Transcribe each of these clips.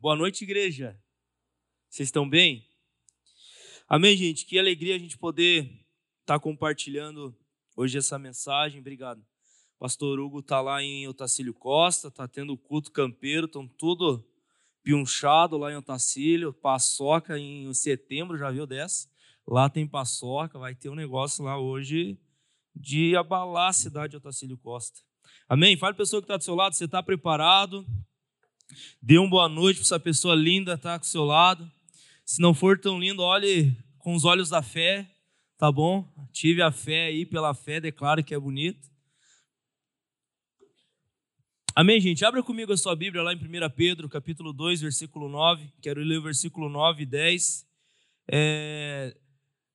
Boa noite, igreja. Vocês estão bem? Amém, gente? Que alegria a gente poder estar tá compartilhando hoje essa mensagem. Obrigado. Pastor Hugo está lá em Otacílio Costa, está tendo o culto campeiro, estão tudo pionchado lá em Otacílio, paçoca em setembro, já viu dessa? Lá tem paçoca, vai ter um negócio lá hoje de abalar a cidade de Otacílio Costa. Amém? Fale para a pessoa que está do seu lado, você está preparado? Dê uma boa noite para essa pessoa linda estar tá com o seu lado. Se não for tão lindo, olhe com os olhos da fé, tá bom? Tive a fé aí, pela fé, declaro que é bonito. Amém, gente? Abra comigo a sua Bíblia lá em 1 Pedro, capítulo 2, versículo 9. Quero ler o versículo 9 e 10. É...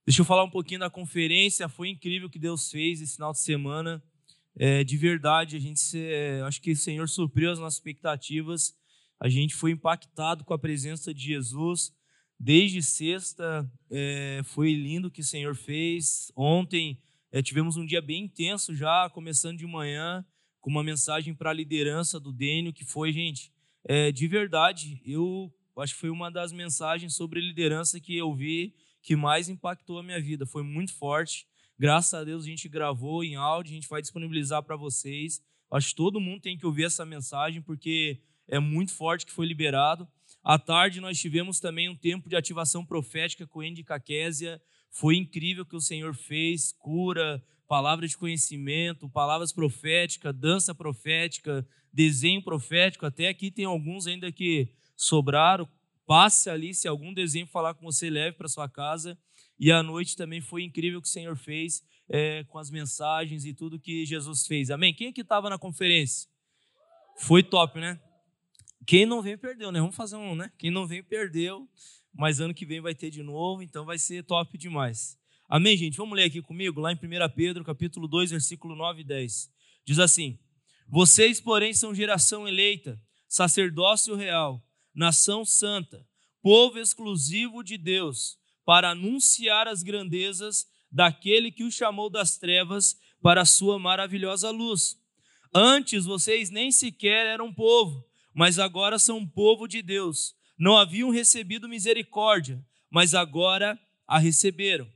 Deixa eu falar um pouquinho da conferência. Foi incrível o que Deus fez esse final de semana. É, de verdade, a gente é, acho que o Senhor supriu as nossas expectativas. A gente foi impactado com a presença de Jesus. Desde sexta, é, foi lindo o que o Senhor fez. Ontem é, tivemos um dia bem intenso já, começando de manhã, com uma mensagem para a liderança do Dênio, que foi, gente, é, de verdade, eu acho que foi uma das mensagens sobre liderança que eu vi que mais impactou a minha vida. Foi muito forte. Graças a Deus a gente gravou em áudio, a gente vai disponibilizar para vocês. Acho que todo mundo tem que ouvir essa mensagem, porque é muito forte que foi liberado. À tarde nós tivemos também um tempo de ativação profética com Andy Caquésia. Foi incrível que o Senhor fez, cura, palavra de conhecimento, palavras proféticas, dança profética, desenho profético. Até aqui tem alguns ainda que sobraram. Passe ali, se algum desenho falar com você, leve para sua casa. E à noite também foi incrível que o Senhor fez é, com as mensagens e tudo que Jesus fez. Amém? Quem é que estava na conferência? Foi top, né? Quem não veio, perdeu, né? Vamos fazer um, né? Quem não veio, perdeu. Mas ano que vem vai ter de novo, então vai ser top demais. Amém, gente? Vamos ler aqui comigo, lá em 1 Pedro, capítulo 2, versículo 9 e 10. Diz assim: Vocês, porém, são geração eleita, sacerdócio real, nação santa, povo exclusivo de Deus, para anunciar as grandezas daquele que o chamou das trevas para a sua maravilhosa luz. Antes vocês nem sequer eram povo, mas agora são povo de Deus. Não haviam recebido misericórdia, mas agora a receberam.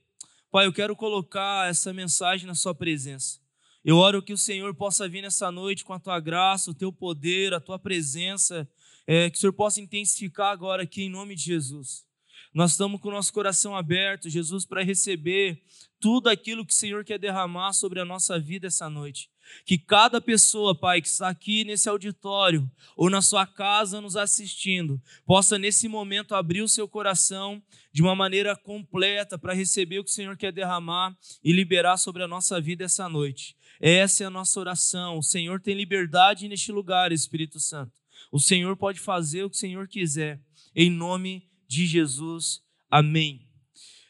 Pai, eu quero colocar essa mensagem na Sua presença. Eu oro que o Senhor possa vir nessa noite com a Tua graça, o Teu poder, a Tua presença, é, que o Senhor possa intensificar agora aqui em nome de Jesus. Nós estamos com o nosso coração aberto, Jesus, para receber tudo aquilo que o Senhor quer derramar sobre a nossa vida essa noite. Que cada pessoa, Pai, que está aqui nesse auditório ou na sua casa nos assistindo, possa nesse momento abrir o seu coração de uma maneira completa para receber o que o Senhor quer derramar e liberar sobre a nossa vida essa noite. Essa é a nossa oração. O Senhor tem liberdade neste lugar, Espírito Santo. O Senhor pode fazer o que o Senhor quiser, em nome de Jesus. Amém.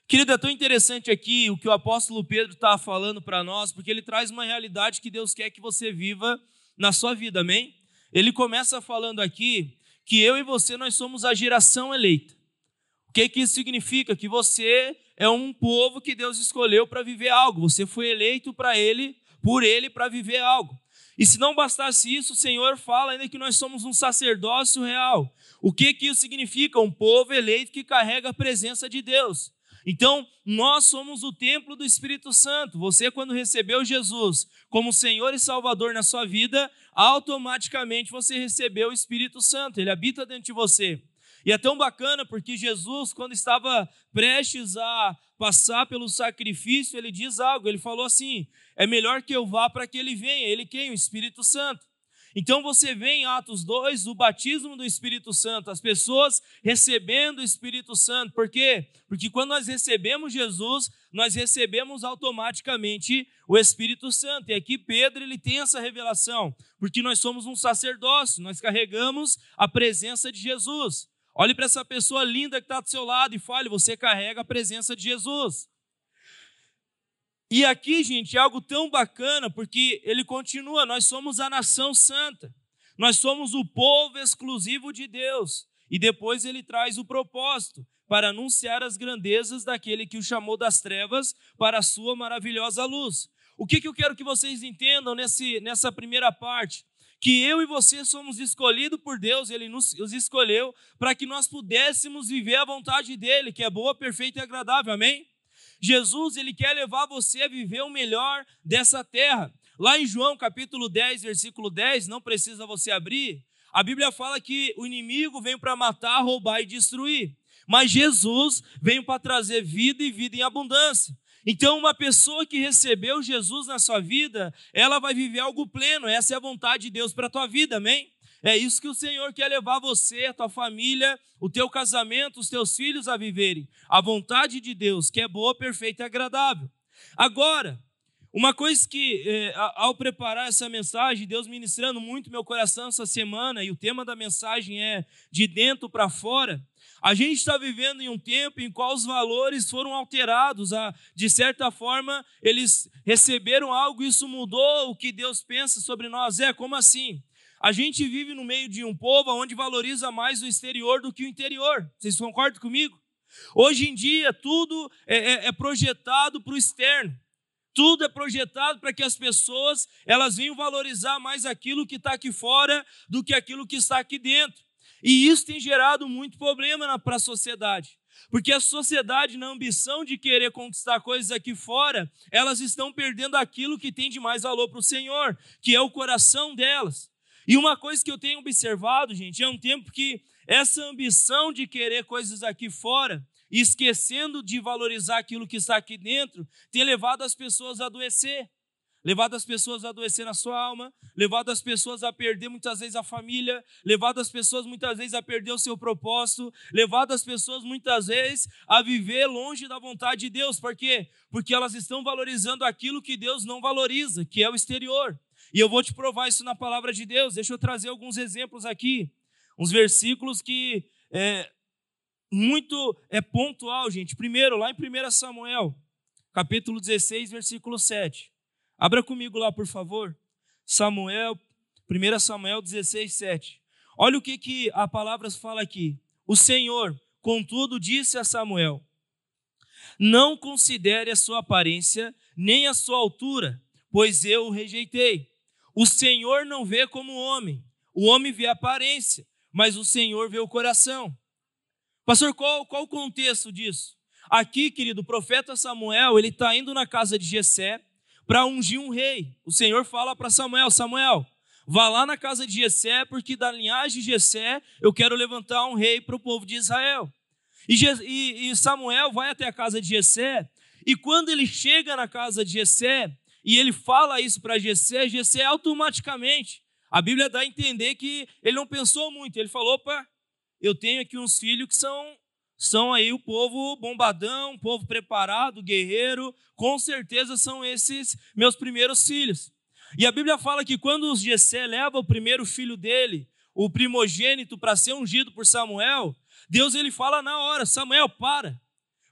Querido, é tão interessante aqui o que o apóstolo Pedro está falando para nós, porque ele traz uma realidade que Deus quer que você viva na sua vida, amém? Ele começa falando aqui que eu e você nós somos a geração eleita. O que, que isso significa? Que você é um povo que Deus escolheu para viver algo. Você foi eleito para Ele, por Ele, para viver algo. E se não bastasse isso, o Senhor fala ainda que nós somos um sacerdócio real. O que, que isso significa? Um povo eleito que carrega a presença de Deus. Então, nós somos o templo do Espírito Santo. Você, quando recebeu Jesus como Senhor e Salvador na sua vida, automaticamente você recebeu o Espírito Santo, ele habita dentro de você. E é tão bacana porque Jesus, quando estava prestes a passar pelo sacrifício, ele diz algo, ele falou assim: é melhor que eu vá para que ele venha. Ele quem? O Espírito Santo. Então você vê em Atos 2 o batismo do Espírito Santo, as pessoas recebendo o Espírito Santo. Por quê? Porque quando nós recebemos Jesus, nós recebemos automaticamente o Espírito Santo. E aqui Pedro ele tem essa revelação, porque nós somos um sacerdócio, nós carregamos a presença de Jesus. Olhe para essa pessoa linda que está do seu lado e fale: você carrega a presença de Jesus. E aqui, gente, é algo tão bacana, porque ele continua: nós somos a nação santa, nós somos o povo exclusivo de Deus. E depois ele traz o propósito para anunciar as grandezas daquele que o chamou das trevas para a sua maravilhosa luz. O que, que eu quero que vocês entendam nesse, nessa primeira parte? que eu e você somos escolhidos por Deus, Ele nos escolheu para que nós pudéssemos viver a vontade dEle, que é boa, perfeita e agradável, amém? Jesus, Ele quer levar você a viver o melhor dessa terra. Lá em João capítulo 10, versículo 10, não precisa você abrir, a Bíblia fala que o inimigo veio para matar, roubar e destruir, mas Jesus veio para trazer vida e vida em abundância. Então, uma pessoa que recebeu Jesus na sua vida, ela vai viver algo pleno. Essa é a vontade de Deus para a tua vida, amém? É isso que o Senhor quer levar você, a tua família, o teu casamento, os teus filhos a viverem. A vontade de Deus, que é boa, perfeita e agradável. Agora, uma coisa que, é, ao preparar essa mensagem, Deus ministrando muito meu coração essa semana, e o tema da mensagem é de dentro para fora. A gente está vivendo em um tempo em qual os valores foram alterados, a, de certa forma, eles receberam algo, isso mudou o que Deus pensa sobre nós. É como assim? A gente vive no meio de um povo onde valoriza mais o exterior do que o interior. Vocês concordam comigo? Hoje em dia, tudo é, é, é projetado para o externo. Tudo é projetado para que as pessoas elas venham valorizar mais aquilo que está aqui fora do que aquilo que está aqui dentro. E isso tem gerado muito problema para a sociedade. Porque a sociedade, na ambição de querer conquistar coisas aqui fora, elas estão perdendo aquilo que tem de mais valor para o Senhor, que é o coração delas. E uma coisa que eu tenho observado, gente, é um tempo que essa ambição de querer coisas aqui fora, esquecendo de valorizar aquilo que está aqui dentro, tem levado as pessoas a adoecer levado as pessoas a adoecer na sua alma, levado as pessoas a perder muitas vezes a família, levado as pessoas muitas vezes a perder o seu propósito, levado as pessoas muitas vezes a viver longe da vontade de Deus. Por quê? Porque elas estão valorizando aquilo que Deus não valoriza, que é o exterior. E eu vou te provar isso na palavra de Deus. Deixa eu trazer alguns exemplos aqui, uns versículos que é muito é pontual, gente. Primeiro, lá em 1 Samuel, capítulo 16, versículo 7. Abra comigo lá, por favor. Samuel, 1 Samuel 16, 7. Olha o que, que a palavra fala aqui. O Senhor, contudo, disse a Samuel: Não considere a sua aparência, nem a sua altura, pois eu o rejeitei. O Senhor não vê como o homem. O homem vê a aparência, mas o Senhor vê o coração. Pastor, qual, qual o contexto disso? Aqui, querido, o profeta Samuel, ele está indo na casa de Jessé, para ungir um rei. O Senhor fala para Samuel: Samuel, vá lá na casa de Jessé, porque da linhagem de Jessé eu quero levantar um rei para o povo de Israel. E, e, e Samuel vai até a casa de Jessé, e quando ele chega na casa de Jessé, e ele fala isso para Jessé, Jessé automaticamente, a Bíblia dá a entender que ele não pensou muito, ele falou, opa, eu tenho aqui uns filhos que são são aí o povo bombadão, o povo preparado, guerreiro, com certeza são esses meus primeiros filhos. E a Bíblia fala que quando Jessé leva o primeiro filho dele, o primogênito, para ser ungido por Samuel, Deus ele fala na hora: Samuel, para.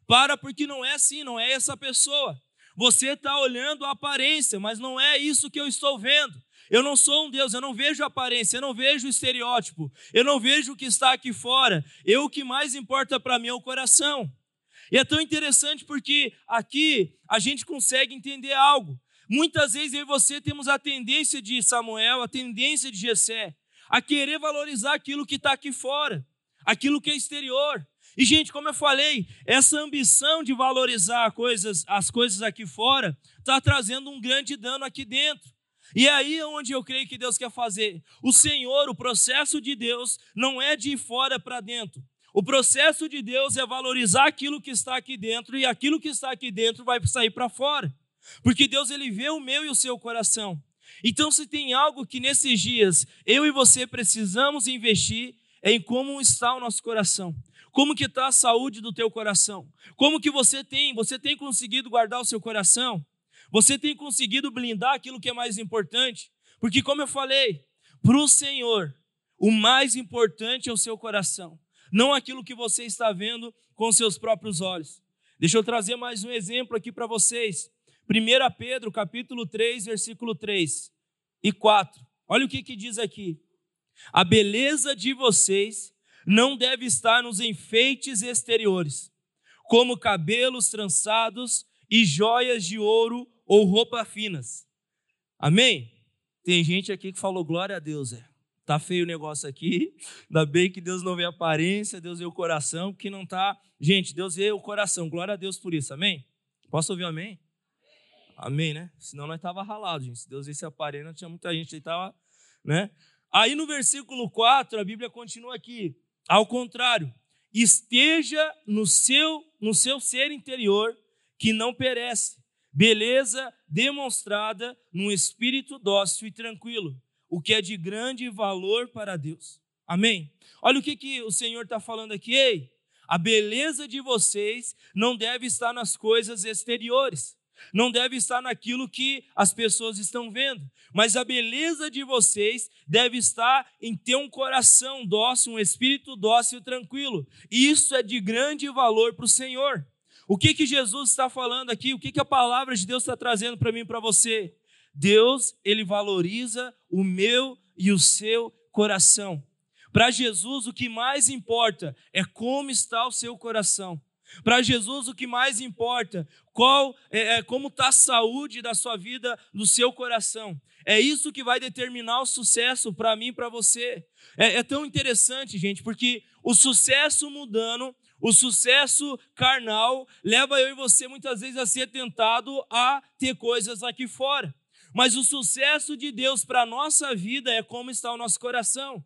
Para, porque não é assim, não é essa pessoa. Você está olhando a aparência, mas não é isso que eu estou vendo. Eu não sou um Deus, eu não vejo aparência, eu não vejo estereótipo, eu não vejo o que está aqui fora. Eu o que mais importa para mim é o coração. E é tão interessante porque aqui a gente consegue entender algo. Muitas vezes eu e você temos a tendência de Samuel, a tendência de Jessé, a querer valorizar aquilo que está aqui fora, aquilo que é exterior. E, gente, como eu falei, essa ambição de valorizar coisas, as coisas aqui fora está trazendo um grande dano aqui dentro. E é aí onde eu creio que Deus quer fazer. O Senhor, o processo de Deus, não é de fora para dentro. O processo de Deus é valorizar aquilo que está aqui dentro e aquilo que está aqui dentro vai sair para fora. Porque Deus ele vê o meu e o seu coração. Então, se tem algo que nesses dias eu e você precisamos investir, é em como está o nosso coração. Como que está a saúde do teu coração? Como que você tem, você tem conseguido guardar o seu coração? Você tem conseguido blindar aquilo que é mais importante? Porque, como eu falei, para o Senhor, o mais importante é o seu coração, não aquilo que você está vendo com seus próprios olhos. Deixa eu trazer mais um exemplo aqui para vocês. 1 Pedro, capítulo 3, versículo 3 e 4. Olha o que, que diz aqui. A beleza de vocês não deve estar nos enfeites exteriores, como cabelos trançados e joias de ouro ou roupas finas. Amém? Tem gente aqui que falou glória a Deus, é. Tá feio o negócio aqui. Ainda bem que Deus não vê a aparência, Deus vê o coração, que não tá. Gente, Deus vê o coração. Glória a Deus por isso. Amém? Posso ouvir um amém? Amém, né? Senão nós tava ralado, gente. Se Deus visse a aparência, tinha muita gente aí tava, né? Aí no versículo 4, a Bíblia continua aqui. Ao contrário, esteja no seu no seu ser interior que não perece, beleza demonstrada num espírito dócil e tranquilo, o que é de grande valor para Deus. Amém? Olha o que, que o Senhor está falando aqui. Ei, a beleza de vocês não deve estar nas coisas exteriores, não deve estar naquilo que as pessoas estão vendo, mas a beleza de vocês deve estar em ter um coração dócil, um espírito dócil e tranquilo. Isso é de grande valor para o Senhor. O que, que Jesus está falando aqui? O que, que a palavra de Deus está trazendo para mim e para você? Deus, ele valoriza o meu e o seu coração. Para Jesus, o que mais importa é como está o seu coração. Para Jesus, o que mais importa, qual é, é como está a saúde da sua vida, do seu coração. É isso que vai determinar o sucesso para mim e para você. É, é tão interessante, gente, porque o sucesso mudando, o sucesso carnal, leva eu e você muitas vezes a ser tentado a ter coisas aqui fora. Mas o sucesso de Deus para a nossa vida é como está o nosso coração,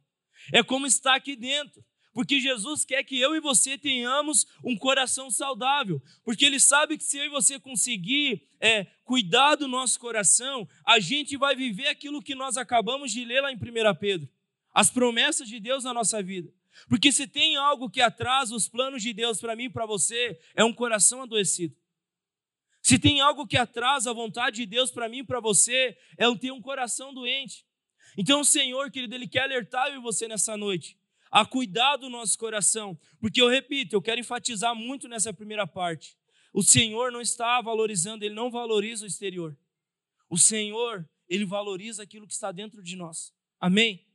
é como está aqui dentro. Porque Jesus quer que eu e você tenhamos um coração saudável. Porque Ele sabe que se eu e você conseguir é, cuidar do nosso coração, a gente vai viver aquilo que nós acabamos de ler lá em 1 Pedro as promessas de Deus na nossa vida. Porque se tem algo que atrasa os planos de Deus para mim e para você, é um coração adoecido. Se tem algo que atrasa a vontade de Deus para mim e para você, é ter um coração doente. Então, o Senhor, querido, Ele quer alertar eu e você nessa noite a cuidar do nosso coração. Porque eu repito, eu quero enfatizar muito nessa primeira parte. O Senhor não está valorizando, Ele não valoriza o exterior. O Senhor, Ele valoriza aquilo que está dentro de nós. Amém?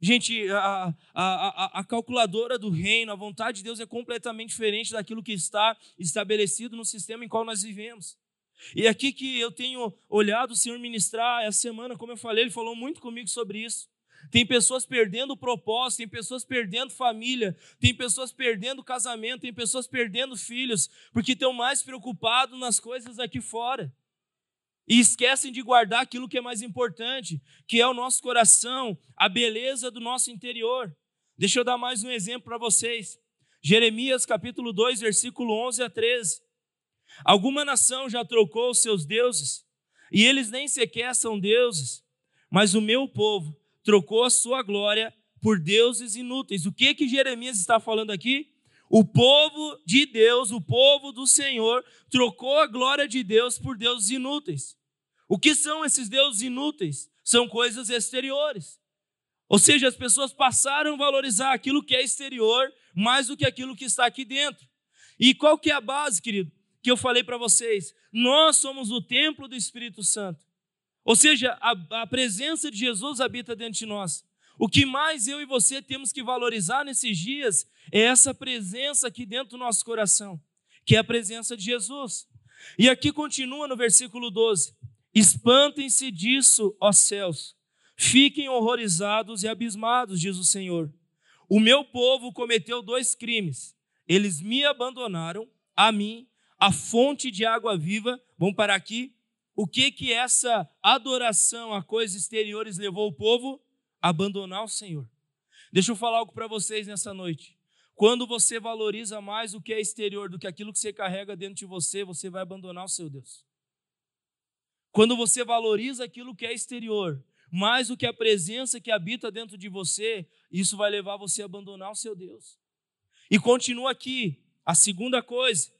Gente, a, a, a, a, calculadora do reino, a vontade de Deus é completamente diferente daquilo que está estabelecido no sistema em qual nós vivemos. E aqui que eu tenho olhado o Senhor ministrar essa semana, como eu falei, Ele falou muito comigo sobre isso. Tem pessoas perdendo o propósito, tem pessoas perdendo família, tem pessoas perdendo casamento, tem pessoas perdendo filhos, porque estão mais preocupados nas coisas aqui fora. E esquecem de guardar aquilo que é mais importante, que é o nosso coração, a beleza do nosso interior. Deixa eu dar mais um exemplo para vocês. Jeremias capítulo 2, versículo 11 a 13. Alguma nação já trocou os seus deuses, e eles nem sequer são deuses, mas o meu povo trocou a sua glória por deuses inúteis. O que que Jeremias está falando aqui? O povo de Deus, o povo do Senhor, trocou a glória de Deus por deuses inúteis. O que são esses deuses inúteis? São coisas exteriores. Ou seja, as pessoas passaram a valorizar aquilo que é exterior mais do que aquilo que está aqui dentro. E qual que é a base, querido, que eu falei para vocês? Nós somos o templo do Espírito Santo. Ou seja, a, a presença de Jesus habita dentro de nós. O que mais eu e você temos que valorizar nesses dias é essa presença aqui dentro do nosso coração, que é a presença de Jesus. E aqui continua no versículo 12: Espantem-se disso, ó céus, fiquem horrorizados e abismados, diz o Senhor. O meu povo cometeu dois crimes. Eles me abandonaram, a mim, a fonte de água viva. Vamos parar aqui o que que essa adoração a coisas exteriores levou o povo? A abandonar o Senhor. Deixa eu falar algo para vocês nessa noite. Quando você valoriza mais o que é exterior do que aquilo que você carrega dentro de você, você vai abandonar o seu Deus. Quando você valoriza aquilo que é exterior, mais do que a presença que habita dentro de você, isso vai levar você a abandonar o seu Deus. E continua aqui, a segunda coisa,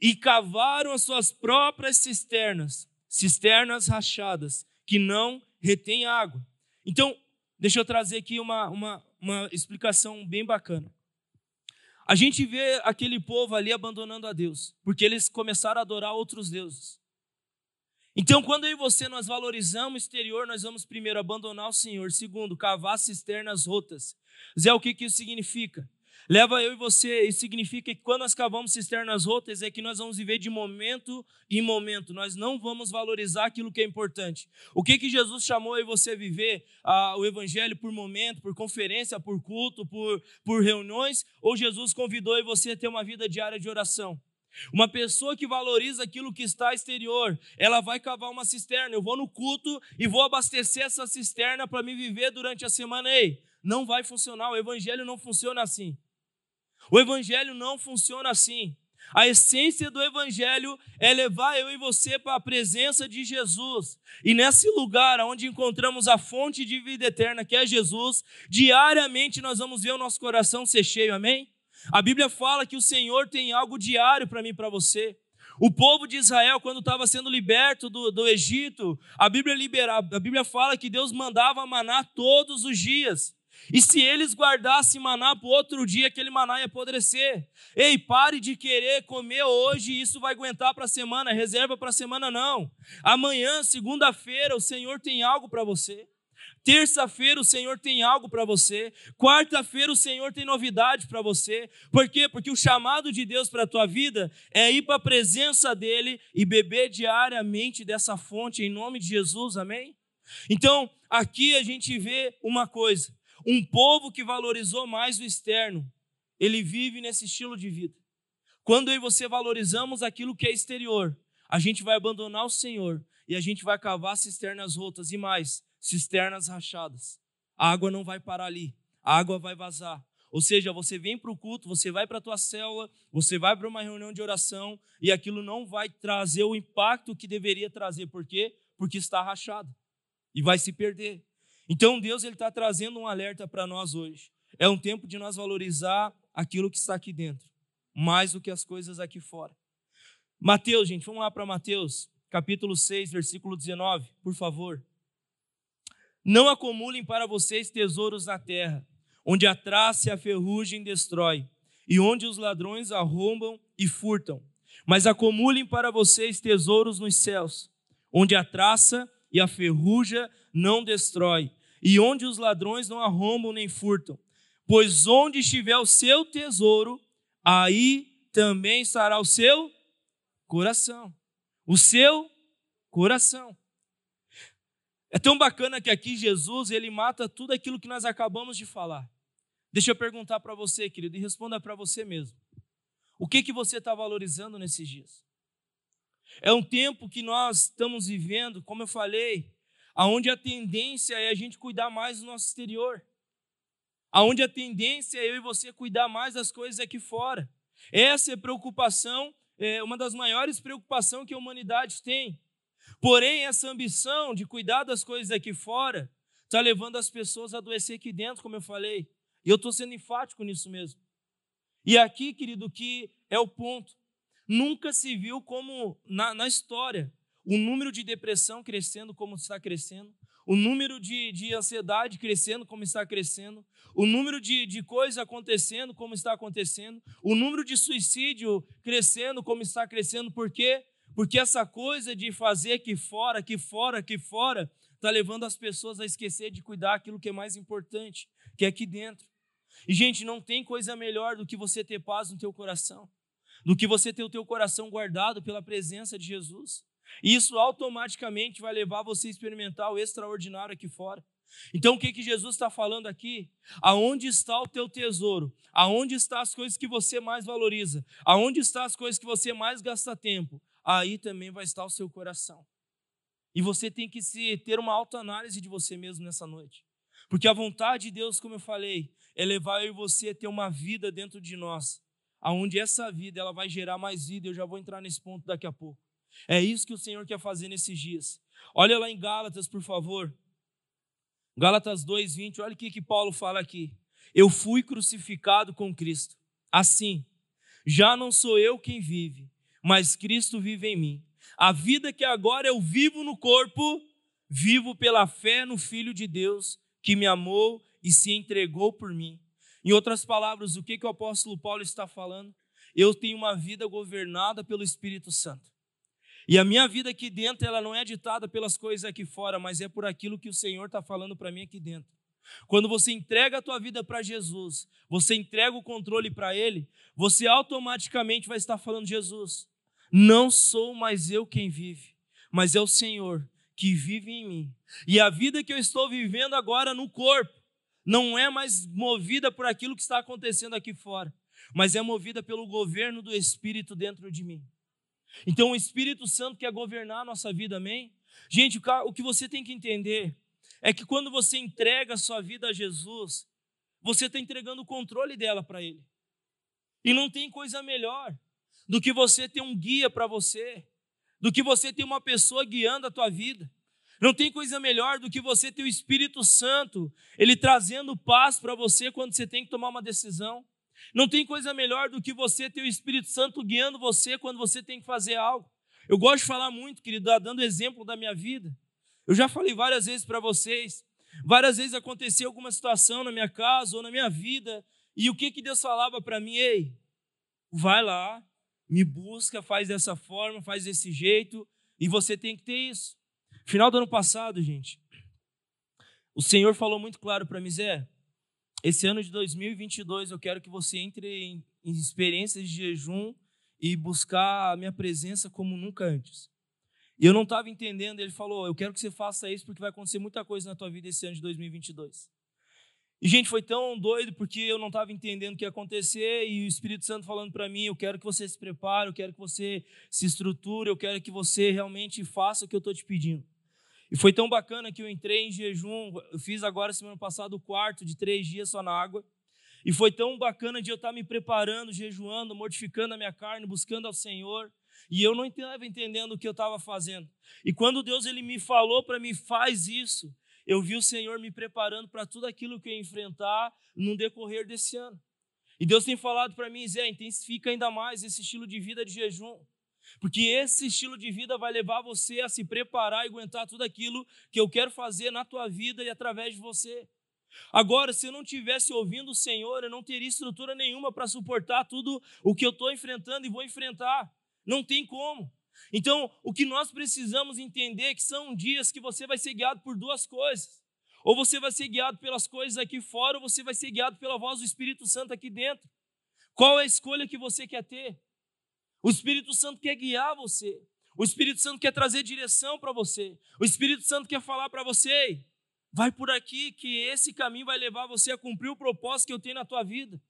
e cavaram as suas próprias cisternas, cisternas rachadas, que não retêm água. Então, deixa eu trazer aqui uma, uma, uma explicação bem bacana. A gente vê aquele povo ali abandonando a Deus, porque eles começaram a adorar outros deuses. Então, quando eu e você nós valorizamos o exterior, nós vamos primeiro abandonar o Senhor, segundo, cavar cisternas rotas. Zé, o que, que isso significa? Leva eu e você, isso significa que quando nós cavamos cisternas rotas, é que nós vamos viver de momento em momento, nós não vamos valorizar aquilo que é importante. O que que Jesus chamou eu e você a viver ah, o evangelho por momento, por conferência, por culto, por, por reuniões, ou Jesus convidou eu e você a ter uma vida diária de oração? Uma pessoa que valoriza aquilo que está exterior, ela vai cavar uma cisterna. Eu vou no culto e vou abastecer essa cisterna para me viver durante a semana. Ei, não vai funcionar. O evangelho não funciona assim. O evangelho não funciona assim. A essência do evangelho é levar eu e você para a presença de Jesus. E nesse lugar onde encontramos a fonte de vida eterna, que é Jesus, diariamente nós vamos ver o nosso coração ser cheio. Amém? A Bíblia fala que o Senhor tem algo diário para mim e para você. O povo de Israel, quando estava sendo liberto do, do Egito, a Bíblia, libera, a Bíblia fala que Deus mandava maná todos os dias. E se eles guardassem maná para outro dia, aquele maná ia apodrecer. Ei, pare de querer comer hoje isso vai aguentar para a semana. Reserva para a semana, não. Amanhã, segunda-feira, o Senhor tem algo para você. Terça-feira o Senhor tem algo para você. Quarta-feira o Senhor tem novidade para você. Por quê? Porque o chamado de Deus para a tua vida é ir para a presença dEle e beber diariamente dessa fonte, em nome de Jesus, amém? Então, aqui a gente vê uma coisa: um povo que valorizou mais o externo, ele vive nesse estilo de vida. Quando eu e você valorizamos aquilo que é exterior, a gente vai abandonar o Senhor e a gente vai cavar cisternas rotas e mais, cisternas rachadas. A água não vai parar ali, a água vai vazar. Ou seja, você vem para o culto, você vai para a tua célula, você vai para uma reunião de oração e aquilo não vai trazer o impacto que deveria trazer. Por quê? Porque está rachado e vai se perder. Então Deus ele está trazendo um alerta para nós hoje. É um tempo de nós valorizar aquilo que está aqui dentro, mais do que as coisas aqui fora. Mateus, gente, vamos lá para Mateus, capítulo 6, versículo 19, por favor. Não acumulem para vocês tesouros na terra, onde a traça e a ferrugem destrói, e onde os ladrões arrombam e furtam. Mas acumulem para vocês tesouros nos céus, onde a traça e a ferrugem não destrói, e onde os ladrões não arrombam nem furtam. Pois onde estiver o seu tesouro, aí também estará o seu coração. O seu coração. É tão bacana que aqui Jesus, ele mata tudo aquilo que nós acabamos de falar. Deixa eu perguntar para você, querido, e responda para você mesmo. O que que você está valorizando nesses dias? É um tempo que nós estamos vivendo, como eu falei, aonde a tendência é a gente cuidar mais do nosso exterior. Aonde a tendência é eu e você cuidar mais das coisas aqui fora. Essa é preocupação, é uma das maiores preocupações que a humanidade tem. Porém, essa ambição de cuidar das coisas aqui fora está levando as pessoas a adoecer aqui dentro, como eu falei. E eu estou sendo enfático nisso mesmo. E aqui, querido, que é o ponto. Nunca se viu como na, na história o número de depressão crescendo como está crescendo, o número de, de ansiedade crescendo como está crescendo, o número de, de coisas acontecendo como está acontecendo, o número de suicídio crescendo como está crescendo. Por quê? Porque essa coisa de fazer aqui fora, aqui fora, aqui fora, está levando as pessoas a esquecer de cuidar aquilo que é mais importante, que é aqui dentro. E, gente, não tem coisa melhor do que você ter paz no teu coração, do que você ter o teu coração guardado pela presença de Jesus. E isso automaticamente vai levar você a experimentar o extraordinário aqui fora. Então, o que, que Jesus está falando aqui? Aonde está o teu tesouro? Aonde estão as coisas que você mais valoriza? Aonde estão as coisas que você mais gasta tempo? aí também vai estar o seu coração. E você tem que se ter uma autoanálise de você mesmo nessa noite. Porque a vontade de Deus, como eu falei, é levar eu e você a ter uma vida dentro de nós, aonde essa vida ela vai gerar mais vida. Eu já vou entrar nesse ponto daqui a pouco. É isso que o Senhor quer fazer nesses dias. Olha lá em Gálatas, por favor. Gálatas 2:20. Olha o que que Paulo fala aqui. Eu fui crucificado com Cristo. Assim, já não sou eu quem vive, mas Cristo vive em mim. A vida que agora eu vivo no corpo, vivo pela fé no Filho de Deus que me amou e se entregou por mim. Em outras palavras, o que, que o apóstolo Paulo está falando? Eu tenho uma vida governada pelo Espírito Santo. E a minha vida aqui dentro, ela não é ditada pelas coisas aqui fora, mas é por aquilo que o Senhor está falando para mim aqui dentro. Quando você entrega a tua vida para Jesus, você entrega o controle para Ele, você automaticamente vai estar falando: Jesus, não sou mais eu quem vive, mas é o Senhor que vive em mim. E a vida que eu estou vivendo agora no corpo não é mais movida por aquilo que está acontecendo aqui fora, mas é movida pelo governo do Espírito dentro de mim. Então o Espírito Santo quer governar a nossa vida, amém? Gente, o que você tem que entender é que quando você entrega a sua vida a Jesus, você está entregando o controle dela para Ele. E não tem coisa melhor do que você ter um guia para você, do que você ter uma pessoa guiando a tua vida. Não tem coisa melhor do que você ter o Espírito Santo, ele trazendo paz para você quando você tem que tomar uma decisão. Não tem coisa melhor do que você ter o Espírito Santo guiando você quando você tem que fazer algo. Eu gosto de falar muito, querido, dando exemplo da minha vida. Eu já falei várias vezes para vocês. Várias vezes aconteceu alguma situação na minha casa ou na minha vida. E o que, que Deus falava para mim? Ei, vai lá, me busca, faz dessa forma, faz desse jeito. E você tem que ter isso. Final do ano passado, gente, o Senhor falou muito claro para mim, Zé, esse ano de 2022 eu quero que você entre em, em experiências de jejum e buscar a minha presença como nunca antes. E eu não estava entendendo, ele falou: Eu quero que você faça isso porque vai acontecer muita coisa na tua vida esse ano de 2022. E, gente, foi tão doido porque eu não estava entendendo o que ia acontecer e o Espírito Santo falando para mim: Eu quero que você se prepare, eu quero que você se estruture, eu quero que você realmente faça o que eu estou te pedindo. E foi tão bacana que eu entrei em jejum, eu fiz agora semana passada o quarto de três dias só na água. E foi tão bacana de eu estar me preparando, jejuando, mortificando a minha carne, buscando ao Senhor. E eu não estava entendendo o que eu estava fazendo. E quando Deus ele me falou para mim, faz isso, eu vi o Senhor me preparando para tudo aquilo que eu ia enfrentar no decorrer desse ano. E Deus tem falado para mim, Zé, intensifica ainda mais esse estilo de vida de jejum. Porque esse estilo de vida vai levar você a se preparar e aguentar tudo aquilo que eu quero fazer na tua vida e através de você. Agora, se eu não tivesse ouvindo o Senhor, eu não teria estrutura nenhuma para suportar tudo o que eu estou enfrentando e vou enfrentar. Não tem como. Então, o que nós precisamos entender é que são dias que você vai ser guiado por duas coisas. Ou você vai ser guiado pelas coisas aqui fora, ou você vai ser guiado pela voz do Espírito Santo aqui dentro. Qual é a escolha que você quer ter? O Espírito Santo quer guiar você. O Espírito Santo quer trazer direção para você. O Espírito Santo quer falar para você: vai por aqui, que esse caminho vai levar você a cumprir o propósito que eu tenho na tua vida.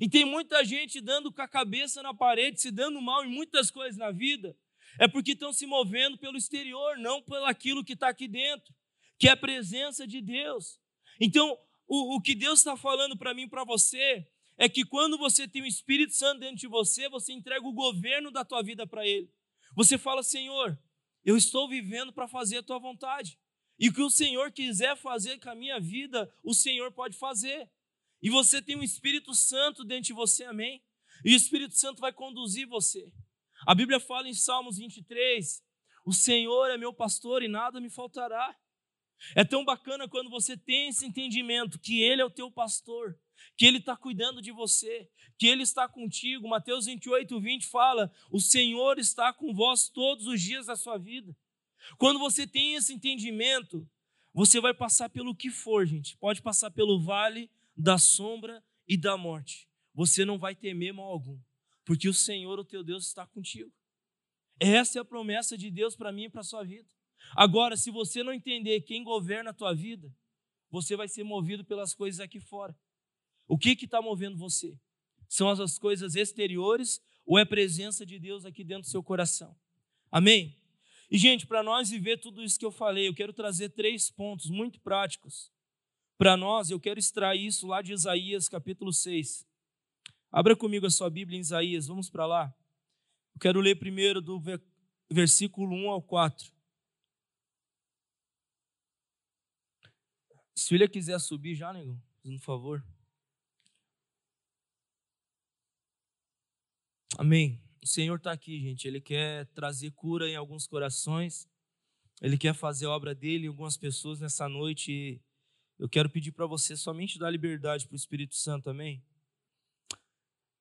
E tem muita gente dando com a cabeça na parede, se dando mal em muitas coisas na vida, é porque estão se movendo pelo exterior, não pelo aquilo que está aqui dentro, que é a presença de Deus. Então, o, o que Deus está falando para mim, para você, é que quando você tem o Espírito Santo dentro de você, você entrega o governo da tua vida para Ele. Você fala, Senhor, eu estou vivendo para fazer a tua vontade. E o que o Senhor quiser fazer com a minha vida, o Senhor pode fazer. E você tem o Espírito Santo dentro de você, amém? E o Espírito Santo vai conduzir você. A Bíblia fala em Salmos 23: O Senhor é meu pastor e nada me faltará. É tão bacana quando você tem esse entendimento que Ele é o teu pastor, que Ele está cuidando de você, que Ele está contigo. Mateus 28, 20 fala: O Senhor está com vós todos os dias da sua vida. Quando você tem esse entendimento, você vai passar pelo que for, gente. Pode passar pelo vale da sombra e da morte. Você não vai temer mal algum, porque o Senhor, o teu Deus, está contigo. Essa é a promessa de Deus para mim e para a sua vida. Agora, se você não entender quem governa a tua vida, você vai ser movido pelas coisas aqui fora. O que está movendo você? São as coisas exteriores ou é a presença de Deus aqui dentro do seu coração? Amém? E, gente, para nós viver tudo isso que eu falei, eu quero trazer três pontos muito práticos para nós. Eu quero extrair isso lá de Isaías capítulo 6. Abra comigo a sua Bíblia em Isaías, vamos para lá. Eu quero ler primeiro do versículo 1 ao 4. Se filha quiser subir já, nego, por favor. Amém. O Senhor está aqui, gente. Ele quer trazer cura em alguns corações. Ele quer fazer a obra dele em algumas pessoas nessa noite. Eu quero pedir para você somente dar liberdade para o Espírito Santo, amém?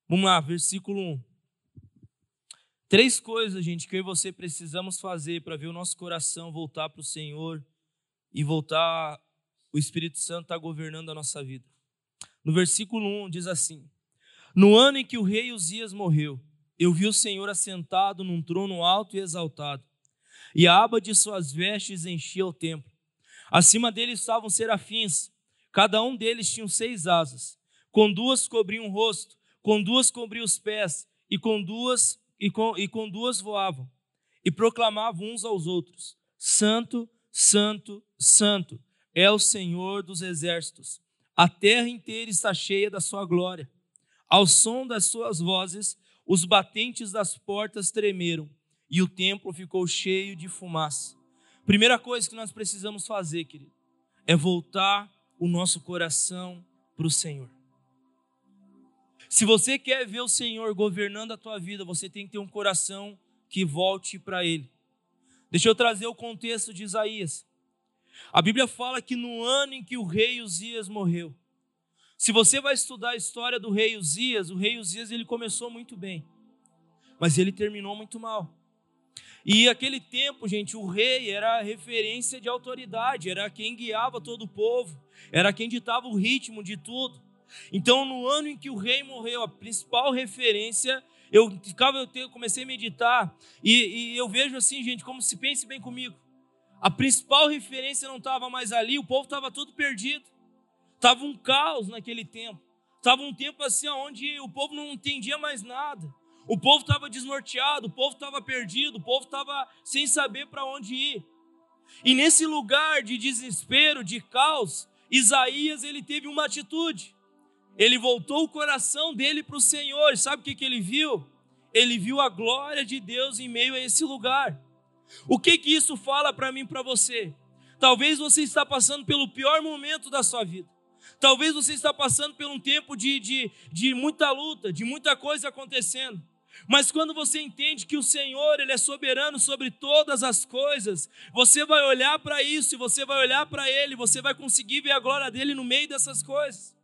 Vamos lá, versículo 1. Três coisas, gente, que eu e você precisamos fazer para ver o nosso coração voltar para o Senhor e voltar o Espírito Santo está governando a nossa vida. No versículo 1 diz assim: No ano em que o rei Uzias morreu, eu vi o Senhor assentado num trono alto e exaltado, e a aba de suas vestes enchia o templo. Acima dele estavam serafins, cada um deles tinha seis asas, com duas cobriam o rosto, com duas cobriam os pés, e com duas e com, e com duas voavam, e proclamavam uns aos outros: Santo, Santo, Santo é o Senhor dos exércitos. A terra inteira está cheia da sua glória. Ao som das suas vozes, os batentes das portas tremeram e o templo ficou cheio de fumaça. Primeira coisa que nós precisamos fazer, querido, é voltar o nosso coração para o Senhor. Se você quer ver o Senhor governando a tua vida, você tem que ter um coração que volte para Ele. Deixa eu trazer o contexto de Isaías. A Bíblia fala que no ano em que o rei Uzias morreu, se você vai estudar a história do rei Uzias, o rei Uzias ele começou muito bem, mas ele terminou muito mal. E aquele tempo, gente, o rei era a referência de autoridade, era quem guiava todo o povo, era quem ditava o ritmo de tudo. Então, no ano em que o rei morreu, a principal referência, eu ficava, eu comecei a meditar e, e eu vejo assim, gente, como se pense bem comigo. A principal referência não estava mais ali, o povo estava todo perdido. Estava um caos naquele tempo. Estava um tempo assim onde o povo não entendia mais nada. O povo estava desnorteado, o povo estava perdido, o povo estava sem saber para onde ir. E nesse lugar de desespero, de caos, Isaías ele teve uma atitude. Ele voltou o coração dele para o Senhor. Sabe o que, que ele viu? Ele viu a glória de Deus em meio a esse lugar. O que que isso fala para mim, para você? Talvez você está passando pelo pior momento da sua vida. Talvez você está passando por um tempo de, de, de muita luta, de muita coisa acontecendo. Mas quando você entende que o Senhor ele é soberano sobre todas as coisas, você vai olhar para isso, você vai olhar para Ele, você vai conseguir ver a glória dele no meio dessas coisas.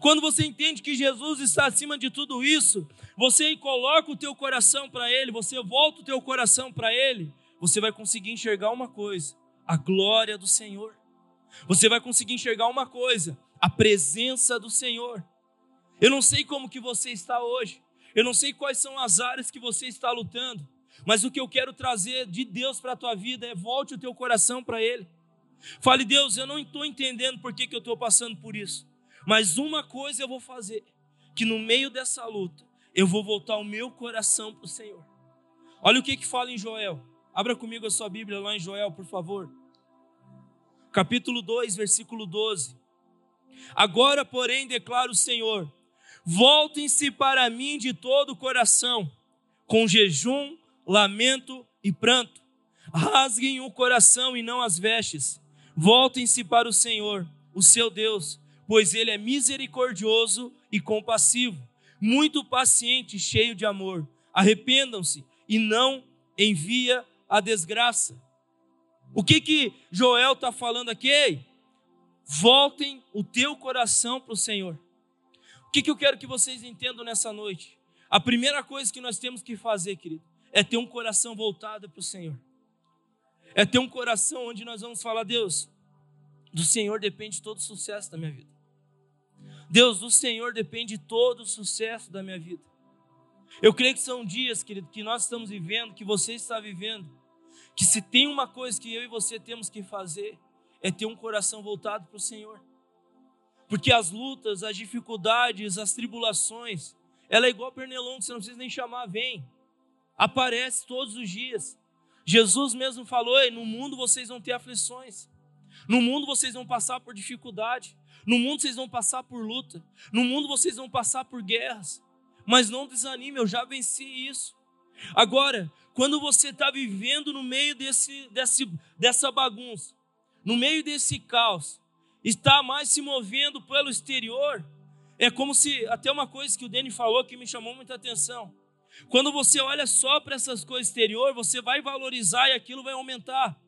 Quando você entende que Jesus está acima de tudo isso, você coloca o teu coração para Ele, você volta o teu coração para Ele, você vai conseguir enxergar uma coisa: a glória do Senhor. Você vai conseguir enxergar uma coisa: a presença do Senhor. Eu não sei como que você está hoje. Eu não sei quais são as áreas que você está lutando. Mas o que eu quero trazer de Deus para a tua vida é volte o teu coração para Ele. Fale, Deus, eu não estou entendendo por que, que eu estou passando por isso. Mas uma coisa eu vou fazer: que no meio dessa luta, eu vou voltar o meu coração para o Senhor. Olha o que, que fala em Joel. Abra comigo a sua Bíblia lá em Joel, por favor. Capítulo 2, versículo 12. Agora, porém, declara o Senhor: voltem-se para mim de todo o coração, com jejum, lamento e pranto. Rasguem o coração e não as vestes. Voltem-se para o Senhor, o seu Deus, pois ele é misericordioso e compassivo, muito paciente e cheio de amor. Arrependam-se e não envia a desgraça. O que que Joel está falando aqui? Voltem o teu coração para o Senhor. O que, que eu quero que vocês entendam nessa noite? A primeira coisa que nós temos que fazer, querido, é ter um coração voltado para o Senhor. É ter um coração onde nós vamos falar, Deus, do Senhor depende todo o sucesso da minha vida. Deus, do Senhor depende todo o sucesso da minha vida. Eu creio que são dias, querido, que nós estamos vivendo, que você está vivendo, que se tem uma coisa que eu e você temos que fazer, é ter um coração voltado para o Senhor. Porque as lutas, as dificuldades, as tribulações, ela é igual pernilongo, você não precisa nem chamar, vem. Aparece todos os dias. Jesus mesmo falou: no mundo vocês vão ter aflições. No mundo vocês vão passar por dificuldade. No mundo vocês vão passar por luta. No mundo vocês vão passar por guerras. Mas não desanime, eu já venci isso. Agora, quando você está vivendo no meio desse, desse, dessa bagunça, no meio desse caos, está mais se movendo pelo exterior, é como se, até uma coisa que o Dani falou que me chamou muita atenção. Quando você olha só para essas coisas exterior, você vai valorizar e aquilo vai aumentar.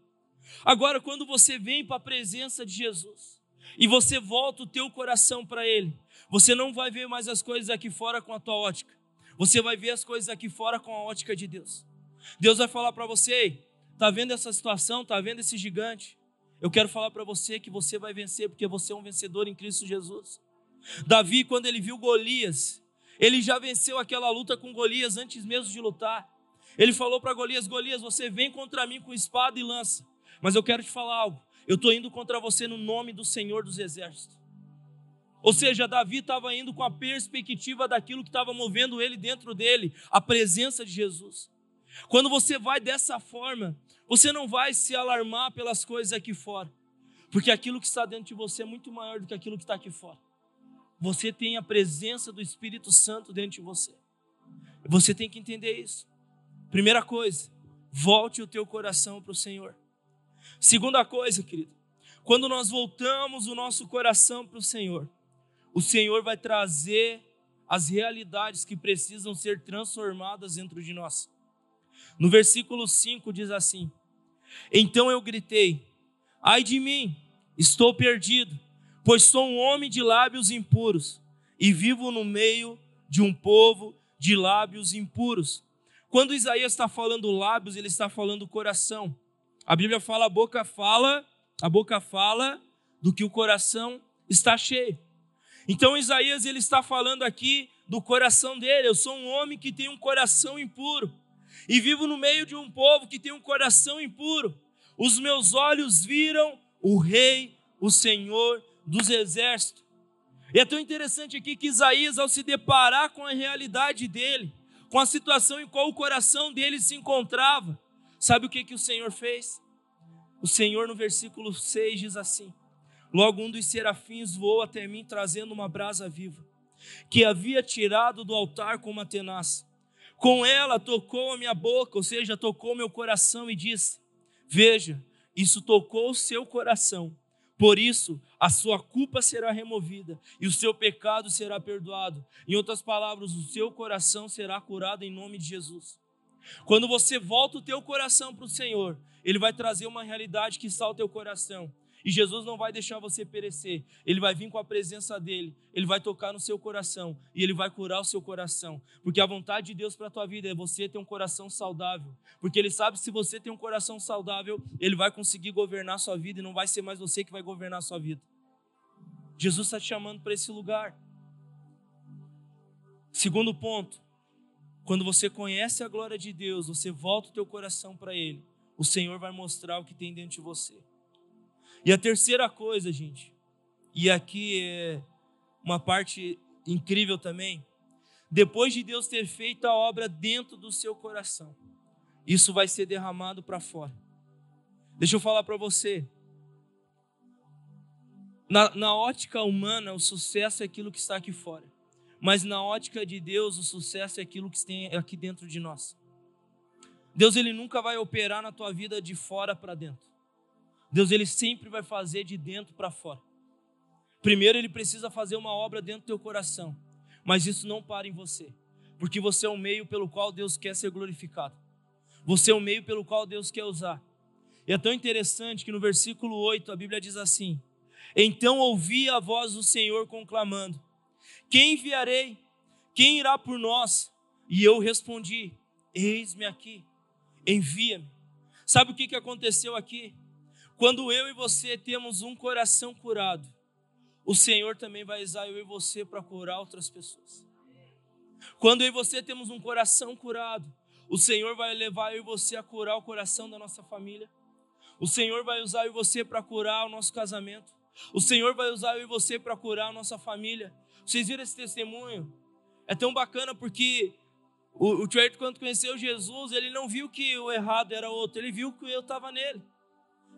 Agora, quando você vem para a presença de Jesus e você volta o teu coração para Ele, você não vai ver mais as coisas aqui fora com a tua ótica. Você vai ver as coisas aqui fora com a ótica de Deus. Deus vai falar para você: tá vendo essa situação? Tá vendo esse gigante? Eu quero falar para você que você vai vencer porque você é um vencedor em Cristo Jesus. Davi, quando ele viu Golias, ele já venceu aquela luta com Golias antes mesmo de lutar. Ele falou para Golias: Golias, você vem contra mim com espada e lança, mas eu quero te falar algo. Eu estou indo contra você no nome do Senhor dos Exércitos. Ou seja, Davi estava indo com a perspectiva daquilo que estava movendo ele dentro dele, a presença de Jesus. Quando você vai dessa forma, você não vai se alarmar pelas coisas aqui fora, porque aquilo que está dentro de você é muito maior do que aquilo que está aqui fora. Você tem a presença do Espírito Santo dentro de você. Você tem que entender isso. Primeira coisa, volte o teu coração para o Senhor. Segunda coisa, querido, quando nós voltamos o nosso coração para o Senhor, o Senhor vai trazer as realidades que precisam ser transformadas dentro de nós. No versículo 5 diz assim: Então eu gritei: Ai de mim, estou perdido, pois sou um homem de lábios impuros e vivo no meio de um povo de lábios impuros. Quando Isaías está falando lábios, ele está falando coração. A Bíblia fala a boca fala, a boca fala do que o coração está cheio. Então Isaías ele está falando aqui do coração dele. Eu sou um homem que tem um coração impuro e vivo no meio de um povo que tem um coração impuro. Os meus olhos viram o Rei, o Senhor dos Exércitos. E é tão interessante aqui que Isaías, ao se deparar com a realidade dele, com a situação em qual o coração dele se encontrava, sabe o que, que o Senhor fez? O Senhor, no versículo 6, diz assim: Logo um dos serafins voou até mim, trazendo uma brasa viva, que havia tirado do altar com uma tenaz. Com ela tocou a minha boca, ou seja, tocou meu coração e disse: Veja, isso tocou o seu coração. Por isso, a sua culpa será removida e o seu pecado será perdoado. Em outras palavras, o seu coração será curado em nome de Jesus. Quando você volta o teu coração para o Senhor, Ele vai trazer uma realidade que está o teu coração. E Jesus não vai deixar você perecer. Ele vai vir com a presença dele. Ele vai tocar no seu coração e ele vai curar o seu coração. Porque a vontade de Deus para a tua vida é você ter um coração saudável. Porque ele sabe se você tem um coração saudável, ele vai conseguir governar a sua vida e não vai ser mais você que vai governar a sua vida. Jesus está te chamando para esse lugar. Segundo ponto, quando você conhece a glória de Deus, você volta o teu coração para Ele, o Senhor vai mostrar o que tem dentro de você. E a terceira coisa, gente, e aqui é uma parte incrível também, depois de Deus ter feito a obra dentro do seu coração, isso vai ser derramado para fora. Deixa eu falar para você. Na, na ótica humana, o sucesso é aquilo que está aqui fora. Mas na ótica de Deus, o sucesso é aquilo que tem aqui dentro de nós. Deus ele nunca vai operar na tua vida de fora para dentro. Deus ele sempre vai fazer de dentro para fora. Primeiro ele precisa fazer uma obra dentro do teu coração, mas isso não para em você, porque você é o meio pelo qual Deus quer ser glorificado. Você é o meio pelo qual Deus quer usar. E é tão interessante que no versículo 8 a Bíblia diz assim: Então ouvi a voz do Senhor conclamando: Quem enviarei? Quem irá por nós? E eu respondi: Eis-me aqui, envia-me. Sabe o que aconteceu aqui? Quando eu e você temos um coração curado, o Senhor também vai usar eu e você para curar outras pessoas. Quando eu e você temos um coração curado, o Senhor vai levar eu e você a curar o coração da nossa família. O Senhor vai usar eu e você para curar o nosso casamento. O Senhor vai usar eu e você para curar a nossa família. Vocês viram esse testemunho? É tão bacana porque o, o quando conheceu Jesus, ele não viu que o errado era outro, ele viu que eu estava nele.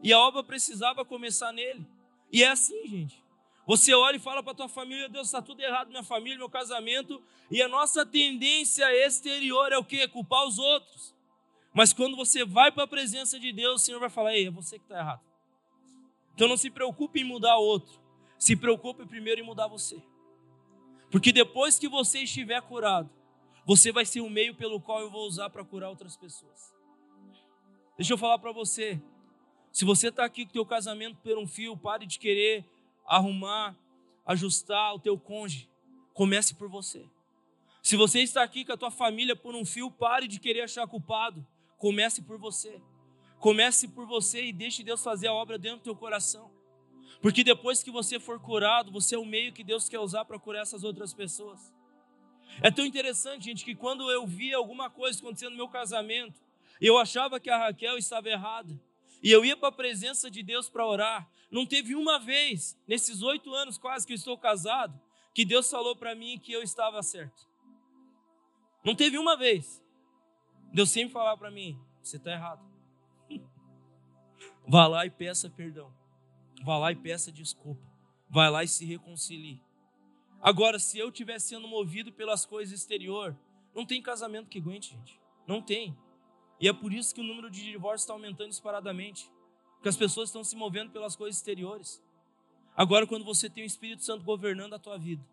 E a obra precisava começar nele. E é assim, gente. Você olha e fala para tua família, Deus, está tudo errado, minha família, meu casamento. E a nossa tendência exterior é o quê? Culpar os outros. Mas quando você vai para a presença de Deus, o Senhor vai falar, ei, é você que está errado. Então não se preocupe em mudar o outro. Se preocupe primeiro em mudar você. Porque depois que você estiver curado, você vai ser o meio pelo qual eu vou usar para curar outras pessoas. Deixa eu falar para você, se você está aqui com o teu casamento por um fio, pare de querer arrumar, ajustar o teu cônjuge. Comece por você. Se você está aqui com a tua família por um fio, pare de querer achar culpado. Comece por você. Comece por você e deixe Deus fazer a obra dentro do teu coração. Porque depois que você for curado, você é o meio que Deus quer usar para curar essas outras pessoas. É tão interessante, gente, que quando eu via alguma coisa acontecendo no meu casamento, eu achava que a Raquel estava errada. E eu ia para a presença de Deus para orar. Não teve uma vez, nesses oito anos quase que eu estou casado, que Deus falou para mim que eu estava certo. Não teve uma vez. Deus sempre falava para mim: você está errado. Vá lá e peça perdão. Vá lá e peça desculpa. Vá lá e se reconcilie. Agora, se eu estiver sendo movido pelas coisas exterior, não tem casamento que aguente, gente. Não tem. E é por isso que o número de divórcios está aumentando disparadamente. Porque as pessoas estão se movendo pelas coisas exteriores. Agora, quando você tem o Espírito Santo governando a tua vida,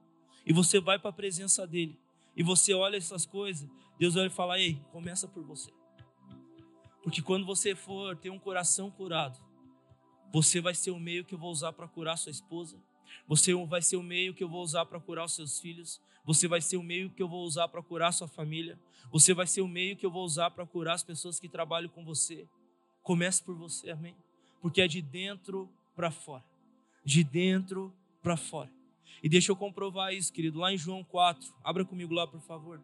e você vai para a presença dele, e você olha essas coisas, Deus vai falar: ei, começa por você. Porque quando você for ter um coração curado, você vai ser o meio que eu vou usar para curar sua esposa, você vai ser o meio que eu vou usar para curar os seus filhos, você vai ser o meio que eu vou usar para curar sua família, você vai ser o meio que eu vou usar para curar as pessoas que trabalham com você. Comece por você, amém? Porque é de dentro para fora. De dentro para fora. E deixa eu comprovar isso, querido, lá em João 4. Abra comigo lá, por favor.